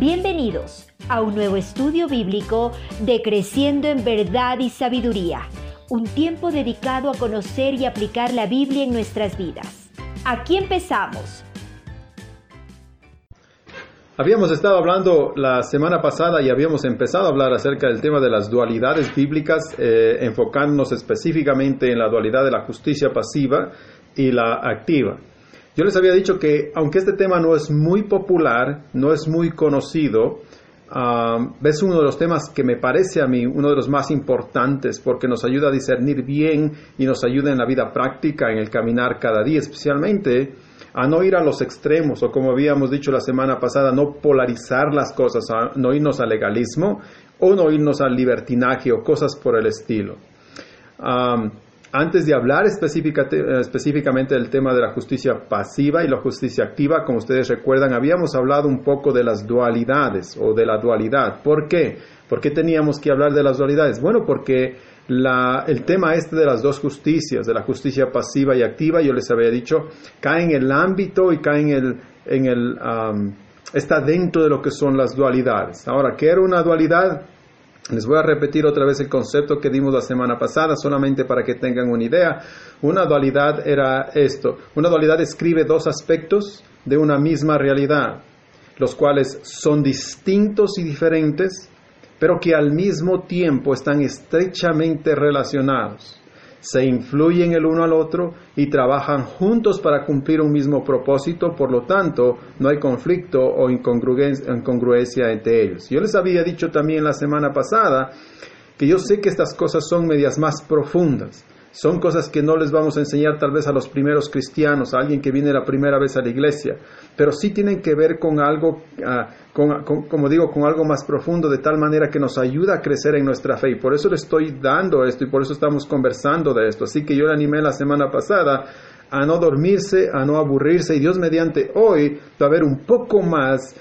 Bienvenidos a un nuevo estudio bíblico de Creciendo en Verdad y Sabiduría, un tiempo dedicado a conocer y aplicar la Biblia en nuestras vidas. Aquí empezamos. Habíamos estado hablando la semana pasada y habíamos empezado a hablar acerca del tema de las dualidades bíblicas, eh, enfocándonos específicamente en la dualidad de la justicia pasiva y la activa. Yo les había dicho que aunque este tema no es muy popular, no es muy conocido, uh, es uno de los temas que me parece a mí uno de los más importantes porque nos ayuda a discernir bien y nos ayuda en la vida práctica, en el caminar cada día, especialmente a no ir a los extremos o como habíamos dicho la semana pasada, no polarizar las cosas, no irnos al legalismo o no irnos al libertinaje o cosas por el estilo. Um, antes de hablar específicamente del tema de la justicia pasiva y la justicia activa, como ustedes recuerdan, habíamos hablado un poco de las dualidades o de la dualidad. ¿Por qué? ¿Por qué teníamos que hablar de las dualidades? Bueno, porque el tema este de las dos justicias, de la justicia pasiva y activa, yo les había dicho, cae en el ámbito y cae en el, en el está dentro de lo que son las dualidades. Ahora, ¿qué era una dualidad? Les voy a repetir otra vez el concepto que dimos la semana pasada, solamente para que tengan una idea. Una dualidad era esto. Una dualidad escribe dos aspectos de una misma realidad, los cuales son distintos y diferentes, pero que al mismo tiempo están estrechamente relacionados se influyen el uno al otro y trabajan juntos para cumplir un mismo propósito, por lo tanto, no hay conflicto o incongruencia entre ellos. Yo les había dicho también la semana pasada que yo sé que estas cosas son medias más profundas. Son cosas que no les vamos a enseñar tal vez a los primeros cristianos, a alguien que viene la primera vez a la iglesia, pero sí tienen que ver con algo, ah, como digo, con algo más profundo, de tal manera que nos ayuda a crecer en nuestra fe. Y por eso le estoy dando esto y por eso estamos conversando de esto. Así que yo le animé la semana pasada a no dormirse, a no aburrirse y Dios mediante hoy va a ver un poco más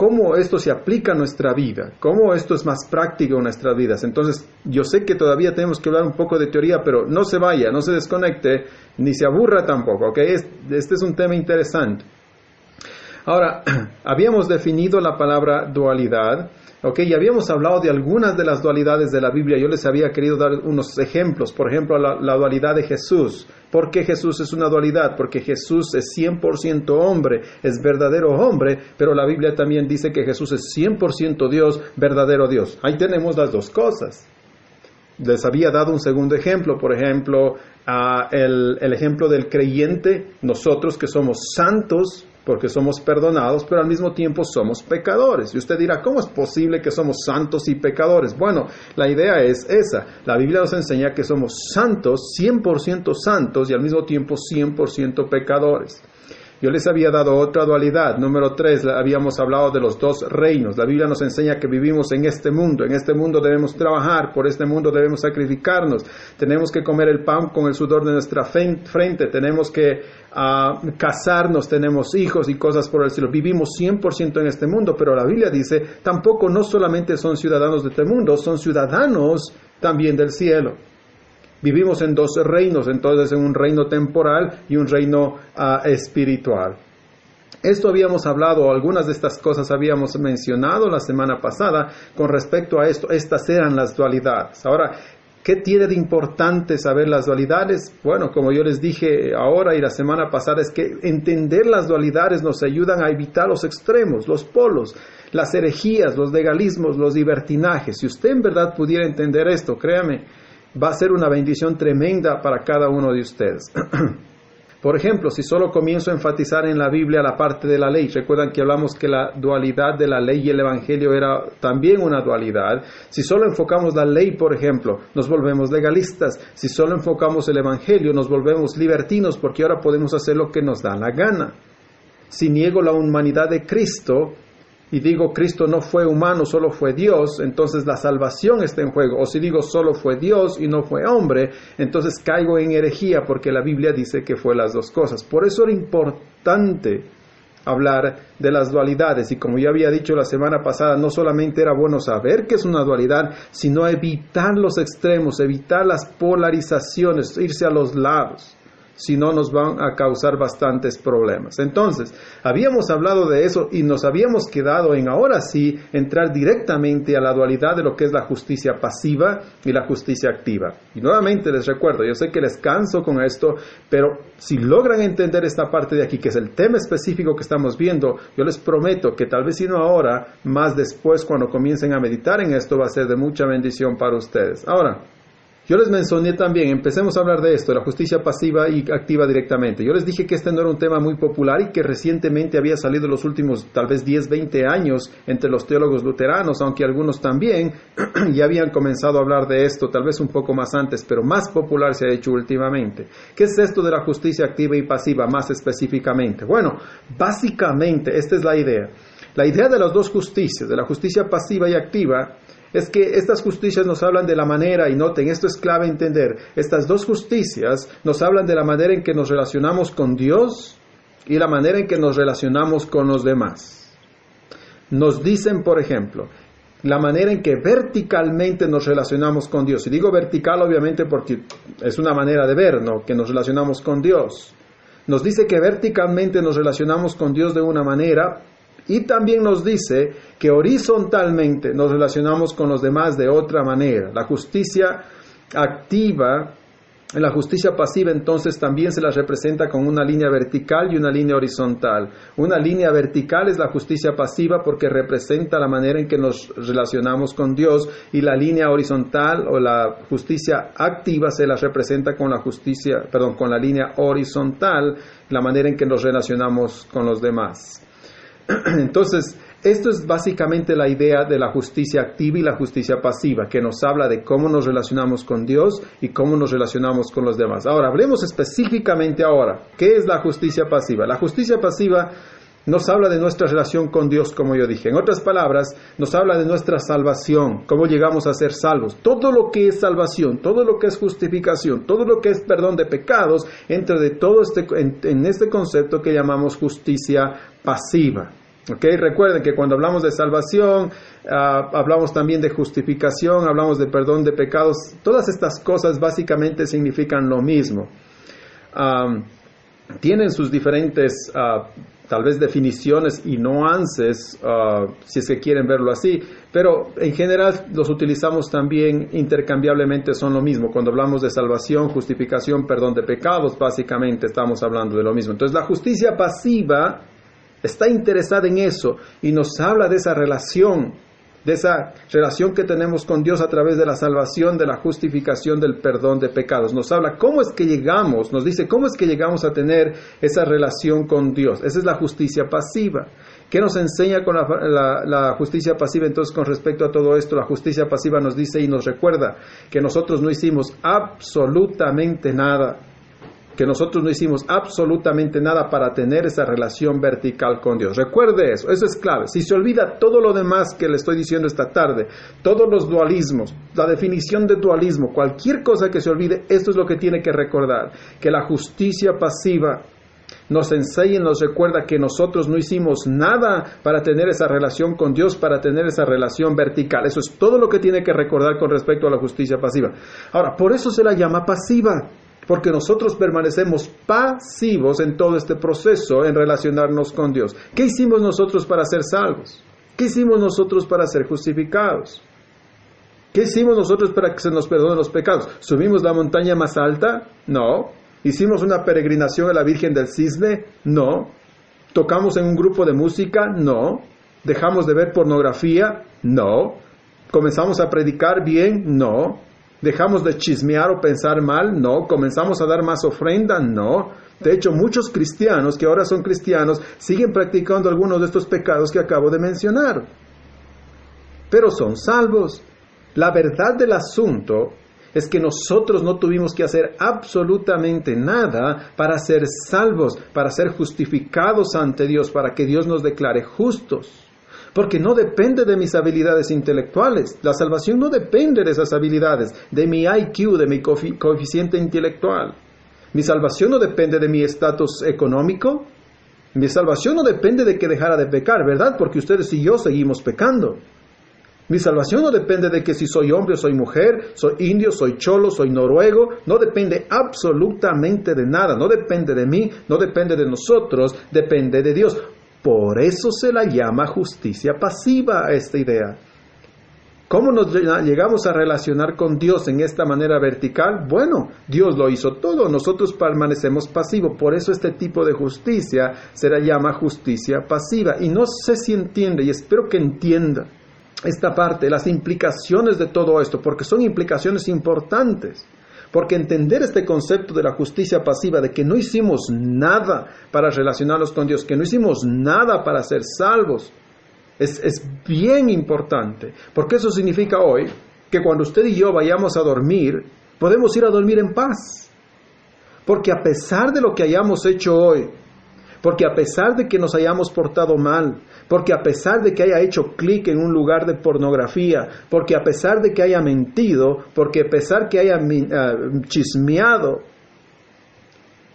cómo esto se aplica a nuestra vida, cómo esto es más práctico en nuestras vidas. Entonces, yo sé que todavía tenemos que hablar un poco de teoría, pero no se vaya, no se desconecte, ni se aburra tampoco, ¿ok? Este es un tema interesante. Ahora, habíamos definido la palabra dualidad Ok, y habíamos hablado de algunas de las dualidades de la Biblia. Yo les había querido dar unos ejemplos. Por ejemplo, la, dualidad de Jesús. ¿Por qué Jesús es una dualidad? Porque Jesús es 100% hombre, es verdadero hombre, pero la Biblia también dice que Jesús es 100% Dios, verdadero Dios. Ahí tenemos las dos cosas. Les había dado un segundo ejemplo, por ejemplo, el, el ejemplo del creyente, nosotros que somos santos, porque somos perdonados, pero al mismo tiempo somos pecadores. Y usted dirá, ¿cómo es posible que somos santos y pecadores? Bueno, la idea es esa. La Biblia nos enseña que somos santos, 100% santos y al mismo tiempo 100% pecadores. Yo les había dado otra dualidad. Número tres, habíamos hablado de los dos reinos. La Biblia nos enseña que vivimos en este mundo. En este mundo debemos trabajar, por este mundo debemos sacrificarnos. Tenemos que comer el pan con el sudor de nuestra frente. Tenemos que ah, casarnos, tenemos hijos y cosas por el estilo. Vivimos 100% en este mundo, pero la Biblia dice, tampoco no solamente son ciudadanos de este mundo, son ciudadanos también del cielo. Vivimos en dos reinos, entonces en un reino temporal y un reino ah, espiritual. Esto habíamos hablado, algunas de estas cosas habíamos mencionado la semana pasada con respecto a esto. Estas eran las dualidades. Ahora, ¿qué tiene de importante saber las dualidades? Bueno, como yo les dije ahora y la semana pasada, es que entender las dualidades nos ayudan a evitar los extremos, los polos, las herejías, los legalismos, los libertinajes. Si usted en verdad pudiera entender esto, créame, va a ser una bendición tremenda para cada uno de ustedes. Por ejemplo, si solo comienzo a enfatizar en la Biblia la parte de la ley, recuerdan que hablamos que la dualidad de la ley y el Evangelio era también una dualidad. Si solo enfocamos la ley, por ejemplo, nos volvemos legalistas. Si solo enfocamos el Evangelio, nos volvemos libertinos porque ahora podemos hacer lo que nos da la gana. Si niego la humanidad de Cristo, y digo Cristo no fue humano, solo fue Dios, entonces la salvación está en juego. O si digo solo fue Dios y no fue hombre, entonces caigo en herejía porque la Biblia dice que fue las dos cosas. Por eso era importante hablar de las dualidades y como ya había dicho la semana pasada, no solamente era bueno saber que es una dualidad, sino evitar los extremos, evitar las polarizaciones, irse a los lados. Si no nos van a causar bastantes problemas. Entonces, habíamos hablado de eso y nos habíamos quedado en ahora sí entrar directamente a la dualidad de lo que es la justicia pasiva y la justicia activa. Y nuevamente les recuerdo, yo sé que les canso con esto, pero si logran entender esta parte de aquí, que es el tema específico que estamos viendo, yo les prometo que tal vez si no ahora, más después cuando comiencen a meditar en esto va a ser de mucha bendición para ustedes. Ahora, yo les mencioné también, empecemos a hablar de esto, la justicia pasiva y activa directamente. Yo les dije que este no era un tema muy popular y que recientemente había salido en los últimos tal vez 10, 20 años entre los teólogos luteranos, aunque algunos también ya habían comenzado a hablar de esto, tal vez un poco más antes, pero más popular se ha hecho últimamente. ¿Qué es esto de la justicia activa y pasiva más específicamente? Bueno, básicamente esta es la idea. La idea de las dos justicias, de la justicia pasiva y activa, es que estas justicias nos hablan de la manera, y noten, esto es clave entender, estas dos justicias nos hablan de la manera en que nos relacionamos con Dios y la manera en que nos relacionamos con los demás. Nos dicen, por ejemplo, la manera en que verticalmente nos relacionamos con Dios. Y digo vertical obviamente porque es una manera de ver, ¿no? Que nos relacionamos con Dios. Nos dice que verticalmente nos relacionamos con Dios de una manera y también nos dice que horizontalmente nos relacionamos con los demás de otra manera. La justicia activa, la justicia pasiva entonces también se la representa con una línea vertical y una línea horizontal. Una línea vertical es la justicia pasiva porque representa la manera en que nos relacionamos con Dios y la línea horizontal o la justicia activa se la representa con la justicia, perdón, con la línea horizontal, la manera en que nos relacionamos con los demás. Entonces, esto es básicamente la idea de la justicia activa y la justicia pasiva, que nos habla de cómo nos relacionamos con Dios y cómo nos relacionamos con los demás. Ahora, hablemos específicamente ahora, ¿qué es la justicia pasiva? La justicia pasiva nos habla de nuestra relación con Dios, como yo dije. En otras palabras, nos habla de nuestra salvación, cómo llegamos a ser salvos. Todo lo que es salvación, todo lo que es justificación, todo lo que es perdón de pecados, entra de todo este, en este concepto que llamamos justicia pasiva. Okay, recuerden que cuando hablamos de salvación, ah, hablamos también de justificación, hablamos de perdón de pecados. Todas estas cosas básicamente significan lo mismo. tienen sus diferentes, ah, tal vez, definiciones y nuances, ah, si es que quieren verlo así, pero en general los utilizamos también intercambiablemente, son lo mismo. Cuando hablamos de salvación, justificación, perdón de pecados, básicamente estamos hablando de lo mismo. Entonces, la justicia pasiva está interesada en eso y nos habla de esa relación, de esa relación que tenemos con Dios a través de la salvación, de la justificación, del perdón de pecados. Nos habla cómo es que llegamos, nos dice cómo es que llegamos a tener esa relación con Dios. Esa es la justicia pasiva. ¿Qué nos enseña con la, la, justicia pasiva entonces con respecto a todo esto? La justicia pasiva nos dice y nos recuerda que nosotros no hicimos absolutamente nada que nosotros no hicimos absolutamente nada para tener esa relación vertical con Dios. Recuerde eso, eso es clave. Si se olvida todo lo demás que le estoy diciendo esta tarde, todos los dualismos, la definición de dualismo, cualquier cosa que se olvide, esto es lo que tiene que recordar, que la justicia pasiva nos enseña y nos recuerda que nosotros no hicimos nada para tener esa relación con Dios, para tener esa relación vertical. Eso es todo lo que tiene que recordar con respecto a la justicia pasiva. Ahora, por eso se la llama pasiva porque nosotros permanecemos pasivos en todo este proceso en relacionarnos con Dios. ¿Qué hicimos nosotros para ser salvos? ¿Qué hicimos nosotros para ser justificados? ¿Qué hicimos nosotros para que se nos perdonen los pecados? ¿Subimos la montaña más alta? No. ¿Hicimos una peregrinación a la Virgen del Cisne? No. ¿Tocamos en un grupo de música? No. ¿Dejamos de ver pornografía? No. ¿Comenzamos a predicar bien? No. ¿Dejamos de chismear o pensar mal? No. ¿Comenzamos a dar más ofrenda? No. De hecho, muchos cristianos que ahora son cristianos siguen practicando algunos de estos pecados que acabo de mencionar. Pero son salvos. La verdad del asunto es que nosotros no tuvimos que hacer absolutamente nada para ser salvos, para ser justificados ante Dios, para que Dios nos declare justos porque no depende de mis habilidades intelectuales. La salvación no depende de esas habilidades, de mi IQ, de mi coeficiente intelectual. Mi salvación no depende de mi estatus económico. Mi salvación no depende de que dejara de pecar, ¿verdad? Porque ustedes y yo seguimos pecando. Mi salvación no depende de que si soy hombre o soy mujer, soy indio, soy cholo, soy noruego, no depende absolutamente de nada, no depende de mí, no depende de nosotros, depende de Dios. Por eso se la llama justicia pasiva a esta idea. ¿Cómo nos llegamos a relacionar con Dios en esta manera vertical? Bueno, Dios lo hizo todo, nosotros permanecemos pasivos, por eso este tipo de justicia se la llama justicia pasiva. Y no sé si entiende, y espero que entienda esta parte, las implicaciones de todo esto, porque son implicaciones importantes. Porque entender este concepto de la justicia pasiva, de que no hicimos nada para relacionarnos con Dios, que no hicimos nada para ser salvos, es, bien importante, porque eso significa hoy que cuando usted y yo vayamos a dormir, podemos ir a dormir en paz. Porque a pesar de lo que hayamos hecho hoy, porque a pesar de que nos hayamos portado mal, porque a pesar de que haya hecho clic en un lugar de pornografía, porque a pesar de que haya mentido, porque a pesar que haya ah, chismeado,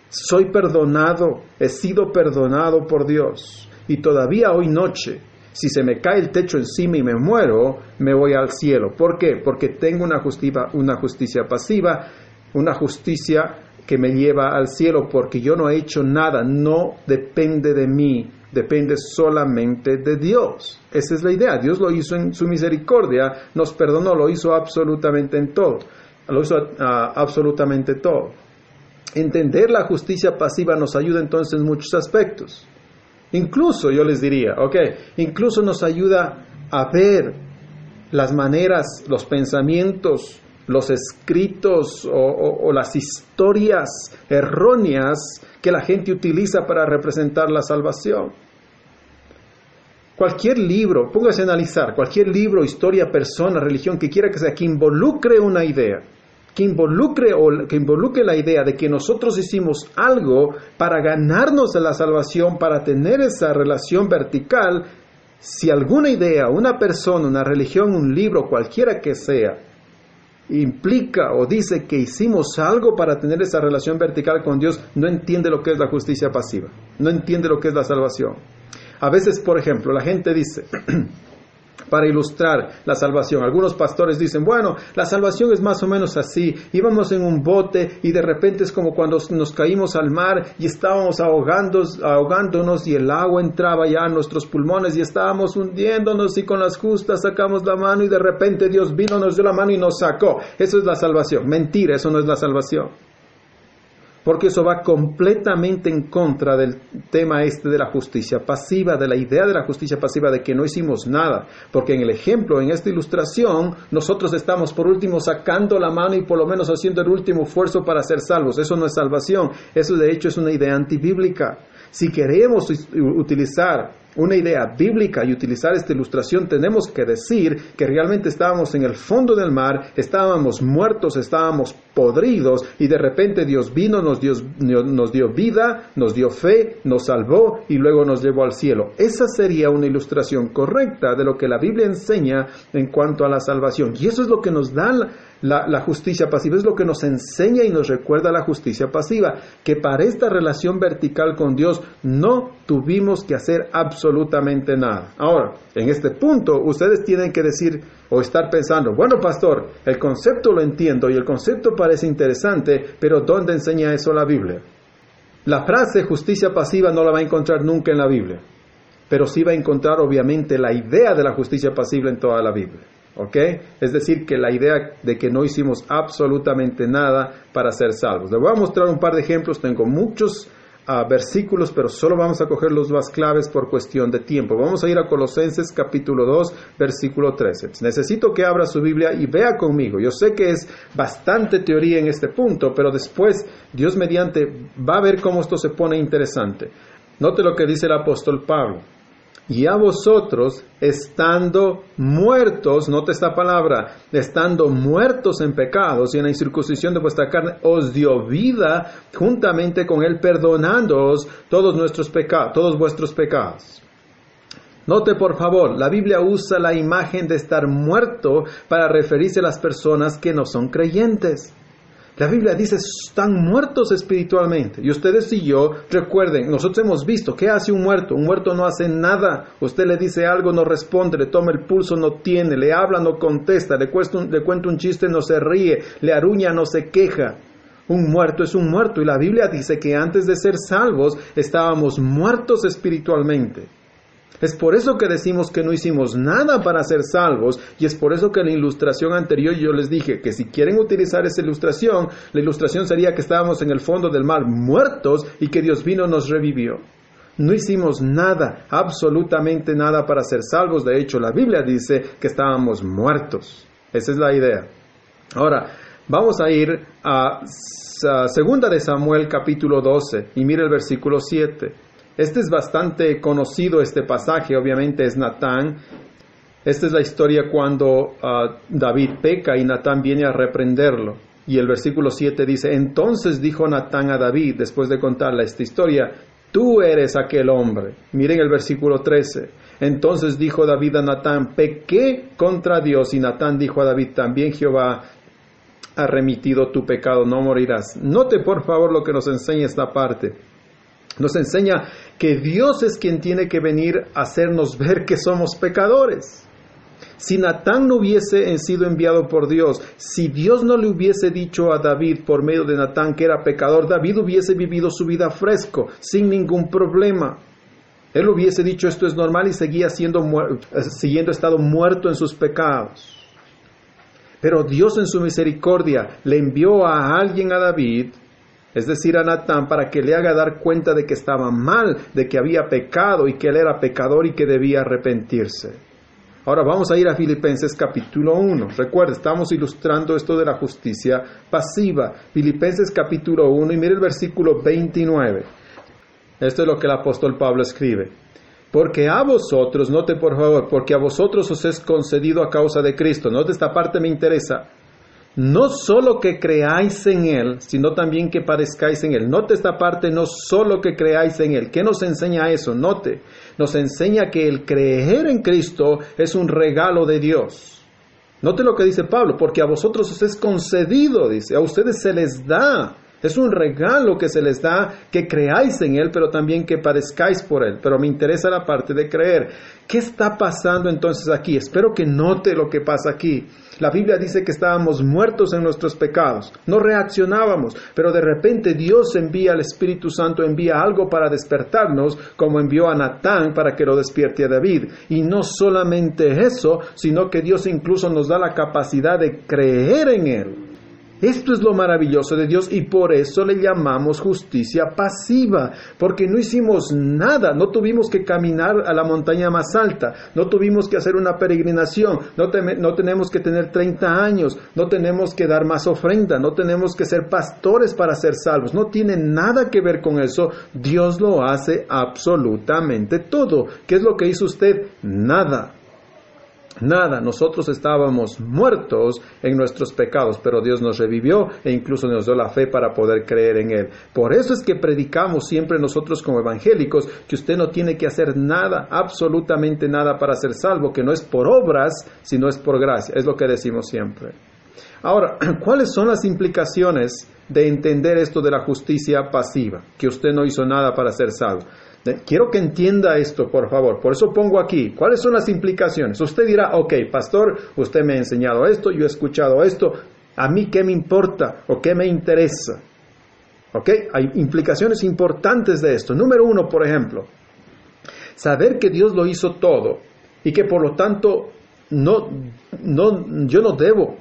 soy perdonado, he sido perdonado por Dios. Y todavía hoy noche si se me cae el techo encima y me muero, me voy al cielo. ¿Por qué? Porque tengo una justicia, una justicia pasiva, una justicia que me lleva al cielo, porque yo no he hecho nada, no depende de mí, depende solamente de Dios. Esa es la idea. Dios lo hizo en su misericordia, nos perdonó, lo hizo absolutamente en todo. Lo hizo ah, absolutamente todo. Entender la justicia pasiva nos ayuda entonces en muchos aspectos. Incluso yo les diría, ok, incluso nos ayuda a ver las maneras, los pensamientos, los escritos o, las historias erróneas que la gente utiliza para representar la salvación. Cualquier libro, póngase a analizar, cualquier libro, historia, persona, religión que quiera que sea, que involucre una idea, que involucre, o que involucre la idea de que nosotros hicimos algo para ganarnos la salvación, para tener esa relación vertical, si alguna idea, una persona, una religión, un libro, cualquiera que sea, implica o dice que hicimos algo para tener esa relación vertical con Dios, no entiende lo que es la justicia pasiva, no entiende lo que es la salvación. A veces, por ejemplo, la gente dice, para ilustrar la salvación. Algunos pastores dicen, bueno, la salvación es más o menos así. Íbamos en un bote y de repente es como cuando nos caímos al mar y estábamos ahogándonos y el agua entraba ya en nuestros pulmones y estábamos hundiéndonos y con las justas sacamos la mano y de repente Dios vino, nos dio la mano y nos sacó. Eso es la salvación. Mentira, eso no es la salvación porque eso va completamente en contra del tema este de la justicia pasiva, de la idea de la justicia pasiva, de que no hicimos nada, porque en el ejemplo, en esta ilustración, nosotros estamos por último sacando la mano y por lo menos haciendo el último esfuerzo para ser salvos. Eso no es salvación, eso de hecho es una idea antibíblica. Si queremos utilizar una idea bíblica y utilizar esta ilustración, tenemos que decir que realmente estábamos en el fondo del mar, estábamos muertos, estábamos podridos y de repente Dios vino, nos dio, nos dio vida, nos dio fe, nos salvó y luego nos llevó al cielo. Esa sería una ilustración correcta de lo que la Biblia enseña en cuanto a la salvación. Y eso es lo que nos da la, justicia pasiva, es lo que nos enseña y nos recuerda la justicia pasiva, que para esta relación vertical con Dios no tuvimos que hacer absolutamente nada. Ahora, en este punto, ustedes tienen que decir o estar pensando, bueno, pastor, el concepto lo entiendo y el concepto parece interesante, pero ¿dónde enseña eso la Biblia? La frase justicia pasiva no la va a encontrar nunca en la Biblia, pero sí va a encontrar obviamente la idea de la justicia pasiva en toda la Biblia. ¿Ok? Es decir, que la idea de que no hicimos absolutamente nada para ser salvos. Les voy a mostrar un par de ejemplos, tengo muchos ah, versículos, pero solo vamos a coger los más claves por cuestión de tiempo. Vamos a ir a Colosenses capítulo 2, versículo 13. Necesito que abra su Biblia y vea conmigo. Yo sé que es bastante teoría en este punto, pero después Dios mediante va a ver cómo esto se pone interesante. Note lo que dice el apóstol Pablo y a vosotros, estando muertos, note esta palabra, estando muertos en pecados y en la incircuncisión de vuestra carne, os dio vida juntamente con él, perdonándoos todos nuestros pecados, todos vuestros pecados. Note por favor, la Biblia usa la imagen de estar muerto para referirse a las personas que no son creyentes. La Biblia dice, están muertos espiritualmente. Y ustedes y yo, recuerden, nosotros hemos visto, ¿qué hace un muerto? Un muerto no hace nada. Usted le dice algo, no responde, le toma el pulso, no tiene, le habla, no contesta, le, le cuenta un chiste, no se ríe, le aruña, no se queja. Un muerto es un muerto. Y la Biblia dice que antes de ser salvos estábamos muertos espiritualmente. Es por eso que decimos que no hicimos nada para ser salvos y es por eso que en la ilustración anterior yo les dije que si quieren utilizar esa ilustración, la ilustración sería que estábamos en el fondo del mar muertos y que Dios vino y nos revivió. No hicimos nada, absolutamente nada para ser salvos. De hecho, la Biblia dice que estábamos muertos. Esa es la idea. Ahora, vamos a ir a, Segunda de Samuel capítulo 12 y mire el versículo 7. Este es bastante conocido, este pasaje, obviamente es Natán. Esta es la historia cuando ah, David peca y Natán viene a reprenderlo. Y el versículo 7 dice, entonces dijo Natán a David, después de contarle esta historia, tú eres aquel hombre. Miren el versículo 13. Entonces dijo David a Natán, pequé contra Dios. Y Natán dijo a David, también Jehová ha remitido tu pecado, no morirás. Note por favor lo que nos enseña esta parte. Nos enseña que Dios es quien tiene que venir a hacernos ver que somos pecadores. Si Natán no hubiese sido enviado por Dios, si Dios no le hubiese dicho a David por medio de Natán que era pecador, David hubiese vivido su vida fresco, sin ningún problema. Él hubiese dicho esto es normal y seguía siendo siguiendo estado muerto en sus pecados. Pero Dios en su misericordia le envió a alguien a David es decir, a Natán, para que le haga dar cuenta de que estaba mal, de que había pecado y que él era pecador y que debía arrepentirse. Ahora vamos a ir a Filipenses capítulo 1. Recuerda, estamos ilustrando esto de la justicia pasiva. Filipenses capítulo 1 y mire el versículo 29. Esto es lo que el apóstol Pablo escribe. Porque a vosotros, note por favor, porque a vosotros os es concedido a causa de Cristo. Note esta parte me interesa no solo que creáis en Él, sino también que padezcáis en Él. Note esta parte, no solo que creáis en Él. ¿Qué nos enseña eso? Note, nos enseña que el creer en Cristo es un regalo de Dios. Note lo que dice Pablo, porque a vosotros os es concedido, dice, a ustedes se les da. Es un regalo que se les da que creáis en Él, pero también que padezcáis por Él. Pero me interesa la parte de creer. ¿Qué está pasando entonces aquí? Espero que note lo que pasa aquí. La Biblia dice que estábamos muertos en nuestros pecados, no reaccionábamos, pero de repente Dios envía al Espíritu Santo, envía algo para despertarnos, como envió a Natán para que lo despierte a David. Y no solamente eso, sino que Dios incluso nos da la capacidad de creer en Él. Esto es lo maravilloso de Dios y por eso le llamamos justicia pasiva, porque no hicimos nada, no tuvimos que caminar a la montaña más alta, no tuvimos que hacer una peregrinación, no, no tenemos que tener 30 años, no tenemos que dar más ofrenda, no tenemos que ser pastores para ser salvos, no tiene nada que ver con eso, Dios lo hace absolutamente todo. ¿Qué es lo que hizo usted? Nada. Nada, nosotros estábamos muertos en nuestros pecados, pero Dios nos revivió e incluso nos dio la fe para poder creer en Él. Por eso es que predicamos siempre nosotros como evangélicos que usted no tiene que hacer nada, absolutamente nada para ser salvo, que no es por obras, sino es por gracia. Es lo que decimos siempre. Ahora, ¿cuáles son las implicaciones de entender esto de la justicia pasiva? Que usted no hizo nada para ser salvo. Quiero que entienda esto, por favor. Por eso pongo aquí, ¿cuáles son las implicaciones? Usted dirá, ok, pastor, usted me ha enseñado esto, yo he escuchado esto, ¿a mí qué me importa o qué me interesa? ¿Ok? Hay implicaciones importantes de esto. Número uno, por ejemplo, saber que Dios lo hizo todo y que por lo tanto no, no, yo no debo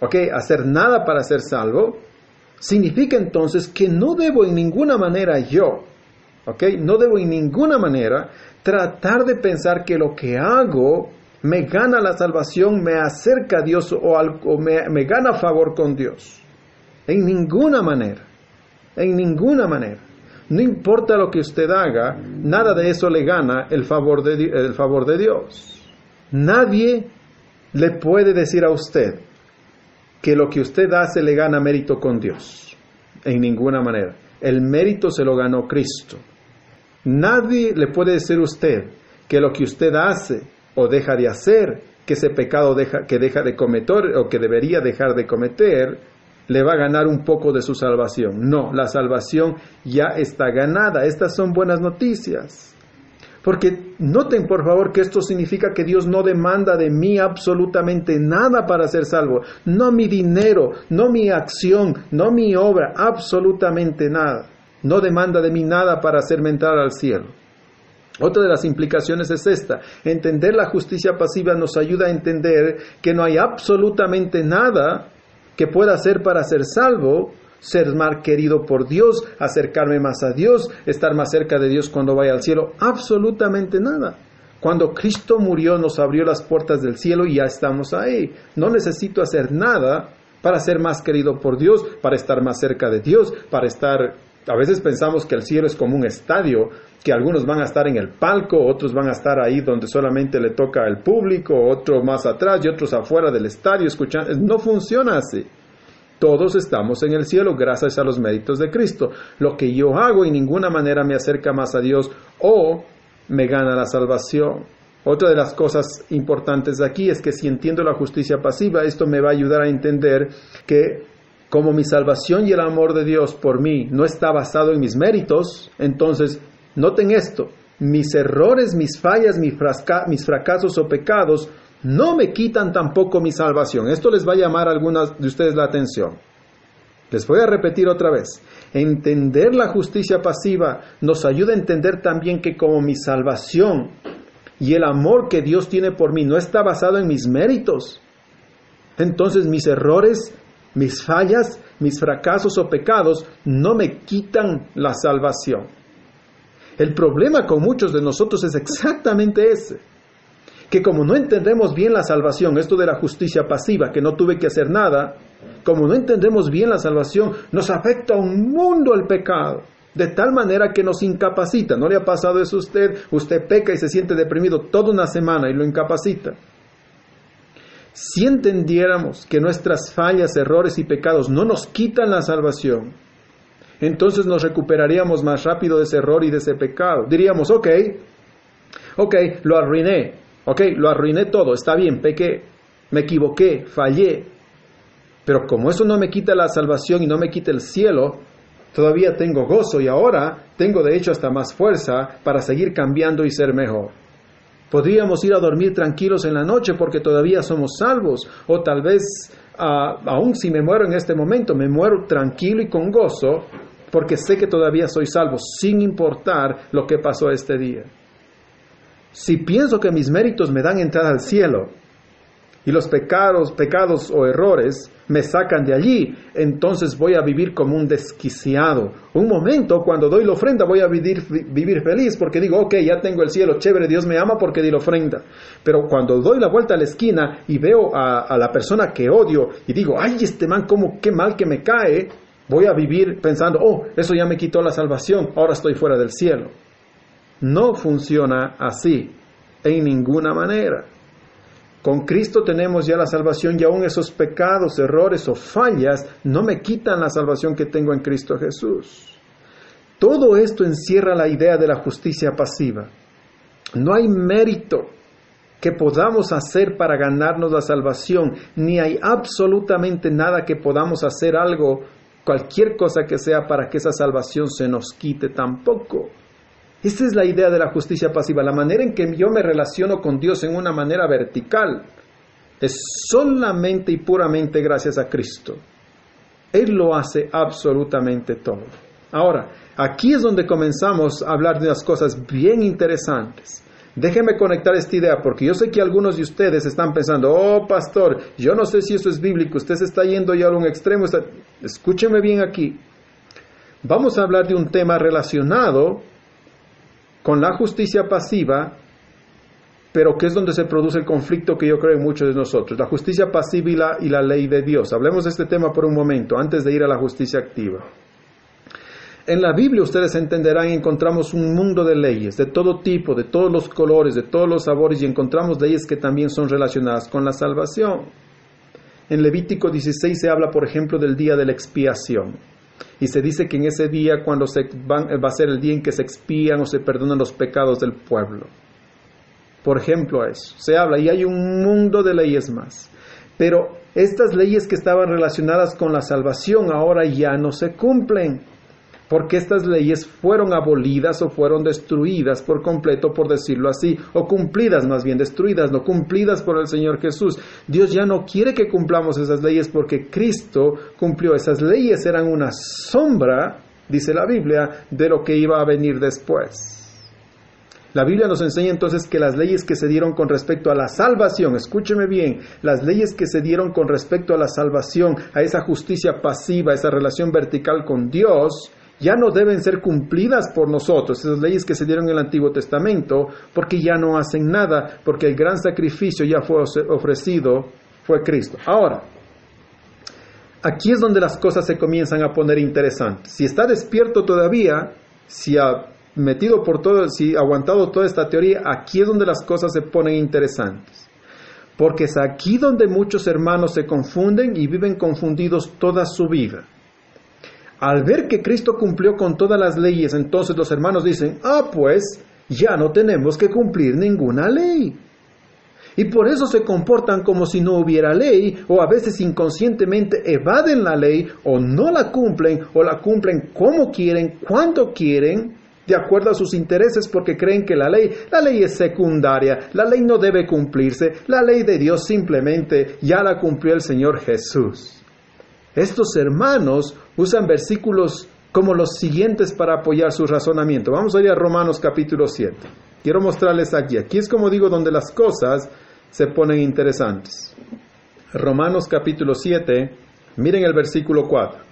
¿ok? hacer nada para ser salvo, significa entonces que no debo en ninguna manera yo no debo en ninguna manera tratar de pensar que lo que hago me gana la salvación, me acerca a Dios o, me, gana favor con Dios. En ninguna manera, en ninguna manera. No importa lo que usted haga, nada de eso le gana el favor el favor de Dios. Nadie le puede decir a usted que lo que usted hace le gana mérito con Dios. En ninguna manera. El mérito se lo ganó Cristo. Nadie le puede decir a usted que lo que usted hace o deja de hacer, que ese pecado deja, que deja de cometer o que debería dejar de cometer, le va a ganar un poco de su salvación. No, la salvación ya está ganada. Estas son buenas noticias. Porque noten por favor que esto significa que Dios no demanda de mí absolutamente nada para ser salvo. No mi dinero, no mi acción, no mi obra, absolutamente nada. No demanda de mí nada para hacerme entrar al cielo. Otra de las implicaciones es esta. Entender la justicia pasiva nos ayuda a entender que no hay absolutamente nada que pueda hacer para ser salvo, ser más querido por Dios, acercarme más a Dios, estar más cerca de Dios cuando vaya al cielo. Absolutamente nada. Cuando Cristo murió nos abrió las puertas del cielo y ya estamos ahí. No necesito hacer nada para ser más querido por Dios, para estar más cerca de Dios, para estar... A veces pensamos que el cielo es como un estadio, que algunos van a estar en el palco, otros van a estar ahí donde solamente le toca al público, otros más atrás y otros afuera del estadio escuchando. No funciona así. Todos estamos en el cielo gracias a los méritos de Cristo. Lo que yo hago en ninguna manera me acerca más a Dios o me gana la salvación. Otra de las cosas importantes aquí es que si entiendo la justicia pasiva, esto me va a ayudar a entender que como mi salvación y el amor de Dios por mí no está basado en mis méritos, entonces noten esto, mis errores, mis fallas, mis, fracasos o pecados no me quitan tampoco mi salvación. Esto les va a llamar a algunas de ustedes la atención. Les voy a repetir otra vez. Entender la justicia pasiva nos ayuda a entender también que como mi salvación y el amor que Dios tiene por mí no está basado en mis méritos, entonces mis errores, mis fallas, mis fracasos o pecados no me quitan la salvación. El problema con muchos de nosotros es exactamente ese que como no entendemos bien la salvación, esto de la justicia pasiva, que no tuve que hacer nada, como no entendemos bien la salvación, nos afecta un mundo el pecado, de tal manera que nos incapacita. ¿No le ha pasado eso a usted? Usted peca y se siente deprimido toda una semana y lo incapacita. Si entendiéramos que nuestras fallas, errores y pecados no nos quitan la salvación, entonces nos recuperaríamos más rápido de ese error y de ese pecado. Diríamos, ok, ok, lo arruiné, Ok, lo arruiné todo, está bien, pequé, me equivoqué, fallé. Pero como eso no me quita la salvación y no me quita el cielo, todavía tengo gozo y ahora tengo de hecho hasta más fuerza para seguir cambiando y ser mejor. Podríamos ir a dormir tranquilos en la noche porque todavía somos salvos. O tal vez, uh, aun si me muero en este momento, me muero tranquilo y con gozo porque sé que todavía soy salvo, sin importar lo que pasó este día. Si pienso que mis méritos me dan entrada al cielo y los pecados, pecados o errores me sacan de allí, entonces voy a vivir como un desquiciado. Un momento, cuando doy la ofrenda, voy a vivir, feliz porque digo, ok, ya tengo el cielo, chévere, Dios me ama porque di la ofrenda. Pero cuando doy la vuelta a la esquina y veo a, la persona que odio y digo, ay, este man, cómo, qué mal que me cae, voy a vivir pensando, oh, eso ya me quitó la salvación, ahora estoy fuera del cielo. No funciona así, en ninguna manera. Con Cristo tenemos ya la salvación y aún esos pecados, errores o fallas no me quitan la salvación que tengo en Cristo Jesús. Todo esto encierra la idea de la justicia pasiva. No hay mérito que podamos hacer para ganarnos la salvación, ni hay absolutamente nada que podamos hacer algo, cualquier cosa que sea para que esa salvación se nos quite tampoco. Esta es la idea de la justicia pasiva, la manera en que yo me relaciono con Dios en una manera vertical. Es solamente y puramente gracias a Cristo. Él lo hace absolutamente todo. Ahora, aquí es donde comenzamos a hablar de unas cosas bien interesantes. Déjeme conectar esta idea porque yo sé que algunos de ustedes están pensando, oh pastor, yo no sé si eso es bíblico, usted se está yendo ya a un extremo. Escúcheme bien aquí. Vamos a hablar de un tema relacionado con la justicia pasiva, pero que es donde se produce el conflicto que yo creo en muchos de nosotros, la justicia pasiva y la, ley de Dios. Hablemos de este tema por un momento, antes de ir a la justicia activa. En la Biblia ustedes entenderán encontramos un mundo de leyes, de todo tipo, de todos los colores, de todos los sabores, y encontramos leyes que también son relacionadas con la salvación. En Levítico 16 se habla, por ejemplo, del día de la expiación. Y se dice que en ese día, cuando se va a ser el día en que se expían o se perdonan los pecados del pueblo. Por ejemplo, eso. Se habla y hay un mundo de leyes más. Pero estas leyes que estaban relacionadas con la salvación ahora ya no se cumplen, porque estas leyes fueron abolidas o fueron destruidas por completo, por decirlo así, o cumplidas más bien, destruidas, no cumplidas por el Señor Jesús. Dios ya no quiere que cumplamos esas leyes porque Cristo cumplió. Esas leyes eran una sombra, dice la Biblia, de lo que iba a venir después. La Biblia nos enseña entonces que las leyes que se dieron con respecto a la salvación, escúcheme bien, las leyes que se dieron con respecto a la salvación, a esa justicia pasiva, a esa relación vertical con Dios, ya no deben ser cumplidas por nosotros, esas leyes que se dieron en el Antiguo Testamento, porque ya no hacen nada, porque el gran sacrificio ya fue ofrecido, fue Cristo. Ahora, aquí es donde las cosas se comienzan a poner interesantes. Si está despierto todavía, si ha metido por todo, si aguantado toda esta teoría, aquí es donde las cosas se ponen interesantes. Porque es aquí donde muchos hermanos se confunden y viven confundidos toda su vida. Al ver que Cristo cumplió con todas las leyes, entonces los hermanos dicen, ah, pues ya no tenemos que cumplir ninguna ley. Y por eso se comportan como si no hubiera ley, o a veces inconscientemente evaden la ley, o no la cumplen, o la cumplen como quieren, cuando quieren, de acuerdo a sus intereses porque creen que la ley, la ley es secundaria, la ley no debe cumplirse, la ley de Dios simplemente ya la cumplió el Señor Jesús. Estos hermanos usan versículos como los siguientes para apoyar su razonamiento. Vamos a ir a Romanos capítulo 7. Quiero mostrarles aquí. Aquí es como digo donde las cosas se ponen interesantes. Romanos capítulo 7, miren el versículo 4.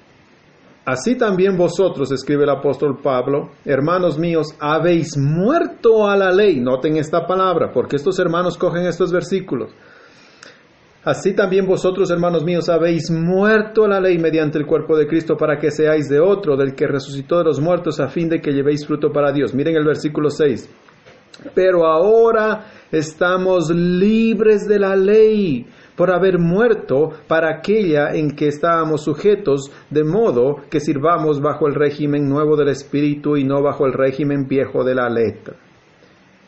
Así también vosotros, escribe el apóstol Pablo, hermanos míos, habéis muerto a la ley. Noten esta palabra, porque estos hermanos cogen estos versículos. Así también vosotros, hermanos míos, habéis muerto a la ley mediante el cuerpo de Cristo para que seáis de otro, del que resucitó de los muertos, a fin de que llevéis fruto para Dios. Miren el versículo 6. Pero ahora estamos libres de la ley por haber muerto para aquella en que estábamos sujetos, de modo que sirvamos bajo el régimen nuevo del Espíritu y no bajo el régimen viejo de la letra.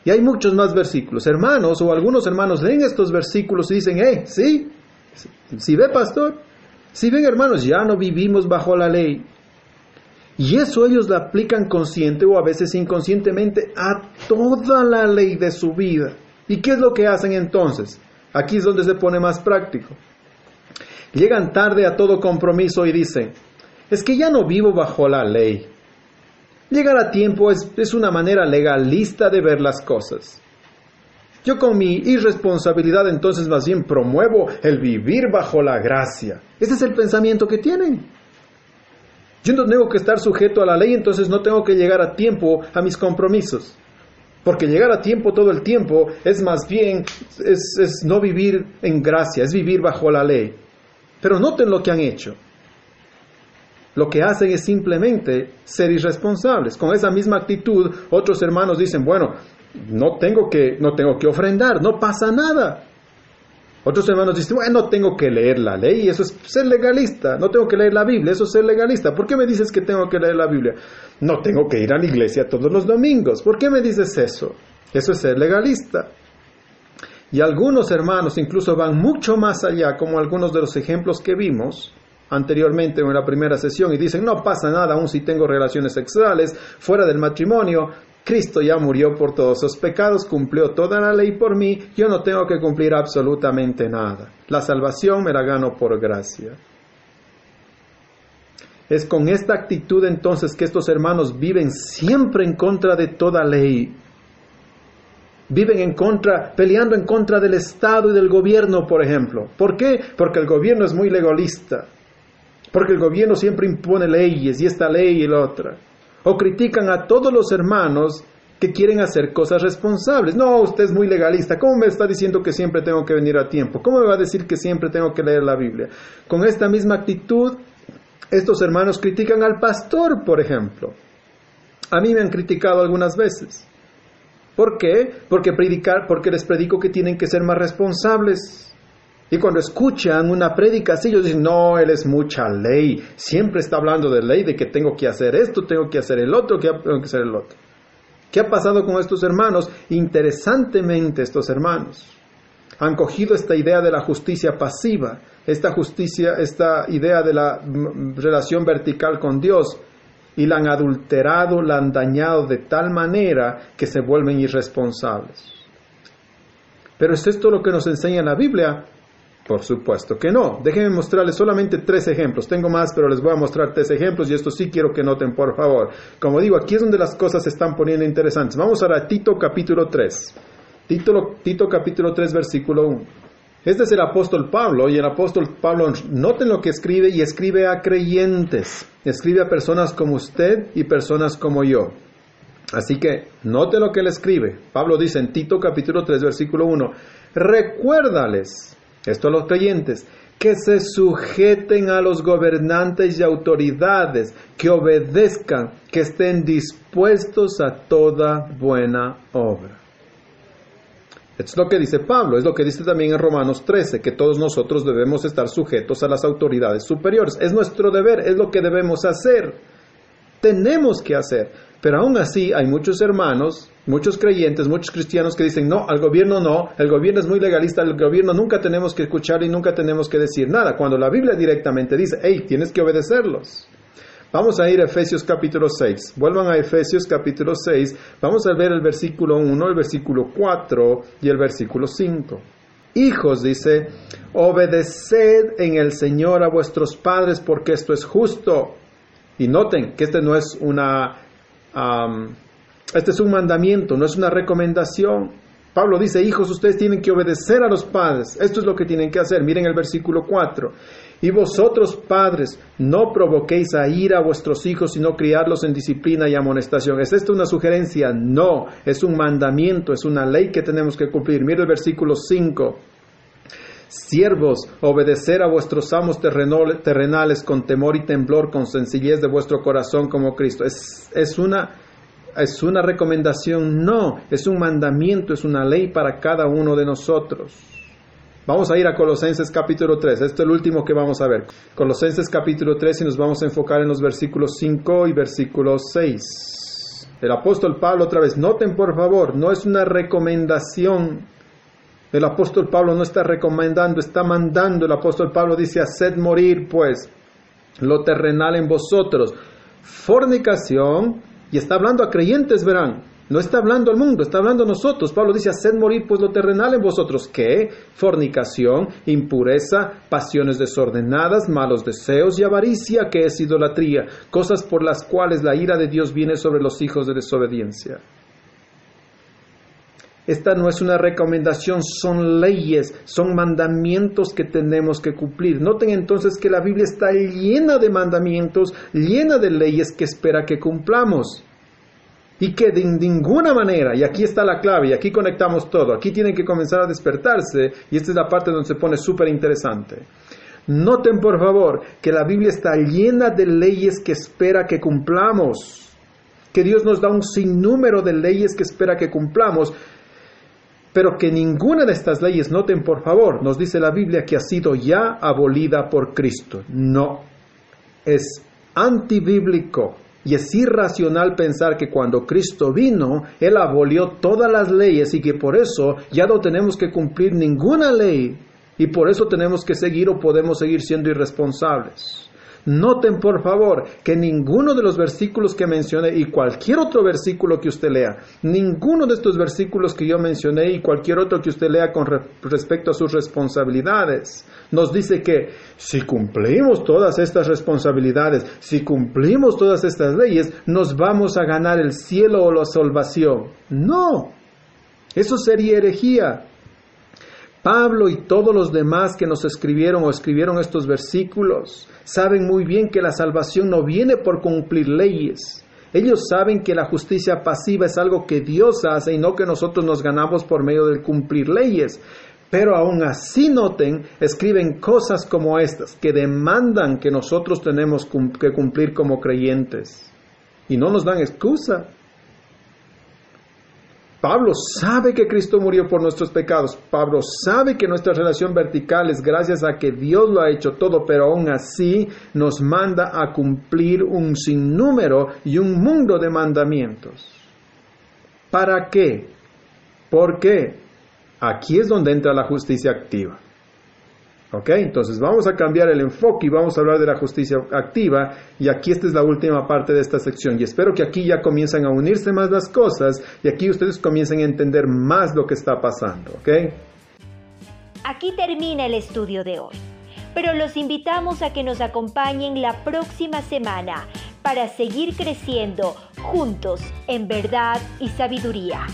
Y hay muchos más versículos. Hermanos o algunos hermanos leen estos versículos y dicen, eh, sí, si ve pastor, si ven hermanos, ya no vivimos bajo la ley. Y eso ellos lo aplican consciente o a veces inconscientemente a toda la ley de su vida. ¿Y qué es lo que hacen entonces? Aquí es donde se pone más práctico. Llegan tarde a todo compromiso y dicen, es que ya no vivo bajo la ley. Llegar a tiempo es, es una manera legalista de ver las cosas. Yo con mi irresponsabilidad entonces más bien promuevo el vivir bajo la gracia. Ese es el pensamiento que tienen. Yo no tengo que estar sujeto a la ley, entonces no tengo que llegar a tiempo a mis compromisos. Porque llegar a tiempo todo el tiempo es más bien, es, no vivir en gracia, es vivir bajo la ley. Pero noten lo que han hecho. Lo que hacen es simplemente ser irresponsables. Con esa misma actitud, otros hermanos dicen, bueno, no tengo que, no tengo que ofrendar, no pasa nada. Otros hermanos dicen, bueno, no tengo que leer la ley, eso es ser legalista, no tengo que leer la Biblia, eso es ser legalista. ¿Por qué me dices que tengo que leer la Biblia? No tengo que ir a la iglesia todos los domingos. ¿Por qué me dices eso? Eso es ser legalista. Y algunos hermanos incluso van mucho más allá, como algunos de los ejemplos que vimos anteriormente en la primera sesión, y dicen, no pasa nada aún si tengo relaciones sexuales fuera del matrimonio, Cristo ya murió por todos sus pecados, cumplió toda la ley por mí, yo no tengo que cumplir absolutamente nada. La salvación me la gano por gracia. Es con esta actitud entonces que estos hermanos viven siempre en contra de toda ley. Viven en contra, peleando en contra del Estado y del gobierno, por ejemplo. ¿Por qué? Porque el gobierno es muy legalista. Porque el gobierno siempre impone leyes y esta ley y la otra o critican a todos los hermanos que quieren hacer cosas responsables. No, usted es muy legalista. ¿Cómo me está diciendo que siempre tengo que venir a tiempo? ¿Cómo me va a decir que siempre tengo que leer la Biblia? Con esta misma actitud, estos hermanos critican al pastor, por ejemplo. A mí me han criticado algunas veces. ¿Por qué? Porque predicar, porque les predico que tienen que ser más responsables. Y cuando escuchan una prédica así, ellos dicen, no, él es mucha ley. Siempre está hablando de ley, de que tengo que hacer esto, tengo que hacer el otro, que tengo que hacer el otro. ¿Qué ha pasado con estos hermanos? Interesantemente, estos hermanos han cogido esta idea de la justicia pasiva, esta justicia, esta idea de la mm, relación vertical con Dios, y la han adulterado, la han dañado de tal manera que se vuelven irresponsables. Pero ¿es esto lo que nos enseña la Biblia? Por supuesto que no. Déjenme mostrarles solamente tres ejemplos. Tengo más, pero les voy a mostrar tres ejemplos y esto sí quiero que noten, por favor. Como digo, aquí es donde las cosas se están poniendo interesantes. Vamos ahora a Tito capítulo 3. Tito, Tito capítulo 3, versículo 1. Este es el apóstol Pablo y el apóstol Pablo, noten lo que escribe y escribe a creyentes, escribe a personas como usted y personas como yo. Así que note lo que él escribe. Pablo dice en Tito capítulo 3 versículo 1, recuérdales, esto a los creyentes, que se sujeten a los gobernantes y autoridades, que obedezcan, que estén dispuestos a toda buena obra. Es lo que dice Pablo, es lo que dice también en Romanos 13, que todos nosotros debemos estar sujetos a las autoridades superiores. Es nuestro deber, es lo que debemos hacer. Tenemos que hacer. Pero aún así hay muchos hermanos, muchos creyentes, muchos cristianos que dicen, no, al gobierno no, el gobierno es muy legalista, al gobierno nunca tenemos que escuchar y nunca tenemos que decir nada, cuando la Biblia directamente dice, hey, tienes que obedecerlos. Vamos a ir a Efesios capítulo 6. Vuelvan a Efesios capítulo 6. Vamos a ver el versículo 1, el versículo 4 y el versículo 5. Hijos, dice, obedeced en el Señor a vuestros padres porque esto es justo. Y noten que este no es una, este es un mandamiento, no es una recomendación. Pablo dice, hijos, ustedes tienen que obedecer a los padres. Esto es lo que tienen que hacer. Miren el versículo 4. Y vosotros, padres, no provoquéis a ira a vuestros hijos, sino criarlos en disciplina y amonestación. ¿Es esto una sugerencia? No, es un mandamiento, es una ley que tenemos que cumplir. Mira el versículo 5. Siervos, obedecer a vuestros amos terrenales con temor y temblor, con sencillez de vuestro corazón como Cristo. Es, es una ¿Es una recomendación? No, es un mandamiento, es una ley para cada uno de nosotros. Vamos a ir a Colosenses capítulo 3. Esto es el último que vamos a ver. Colosenses capítulo 3 y nos vamos a enfocar en los versículos 5 y versículo 6. El apóstol Pablo otra vez, noten por favor, no es una recomendación. El apóstol Pablo no está recomendando, está mandando. El apóstol Pablo dice, haced morir pues lo terrenal en vosotros. Fornicación, y está hablando a creyentes, verán no está hablando al mundo, está hablando a nosotros. Pablo dice, haced morir pues lo terrenal en vosotros. ¿Qué? Fornicación, impureza, pasiones desordenadas, malos deseos y avaricia, que es idolatría, cosas por las cuales la ira de Dios viene sobre los hijos de desobediencia. Esta no es una recomendación, son leyes, son mandamientos que tenemos que cumplir. Noten entonces que la Biblia está llena de mandamientos, llena de leyes que espera que cumplamos y que de ninguna manera, y aquí está la clave, y aquí conectamos todo, aquí tienen que comenzar a despertarse, y esta es la parte donde se pone súper interesante. Noten por favor que la Biblia está llena de leyes que espera que cumplamos, que Dios nos da un sinnúmero de leyes que espera que cumplamos, pero que ninguna de estas leyes, noten por favor, nos dice la Biblia que ha sido ya abolida por Cristo. No, es antibíblico y es irracional pensar que cuando Cristo vino, Él abolió todas las leyes y que por eso ya no tenemos que cumplir ninguna ley y por eso tenemos que seguir o podemos seguir siendo irresponsables. Noten por favor que ninguno de los versículos que mencioné y cualquier otro versículo que usted lea, ninguno de estos versículos que yo mencioné y cualquier otro que usted lea con respecto a sus responsabilidades, nos dice que si cumplimos todas estas responsabilidades, si cumplimos todas estas leyes, nos vamos a ganar el cielo o la salvación. No, eso sería herejía. Pablo y todos los demás que nos escribieron o escribieron estos versículos saben muy bien que la salvación no viene por cumplir leyes. Ellos saben que la justicia pasiva es algo que Dios hace y no que nosotros nos ganamos por medio de cumplir leyes. Pero aún así noten, escriben cosas como estas que demandan que nosotros tenemos que cumplir como creyentes. Y no nos dan excusa. Pablo sabe que Cristo murió por nuestros pecados. Pablo sabe que nuestra relación vertical es gracias a que Dios lo ha hecho todo, pero aún así nos manda a cumplir un sinnúmero y un mundo de mandamientos. ¿Para qué? ¿Por qué? Aquí es donde entra la justicia activa. ¿Ok? Entonces vamos a cambiar el enfoque y vamos a hablar de la justicia activa. Y aquí esta es la última parte de esta sección. Y espero que aquí ya comiencen a unirse más las cosas y aquí ustedes comiencen a entender más lo que está pasando. ¿Ok? Aquí termina el estudio de hoy. Pero los invitamos a que nos acompañen la próxima semana para seguir creciendo juntos en verdad y sabiduría.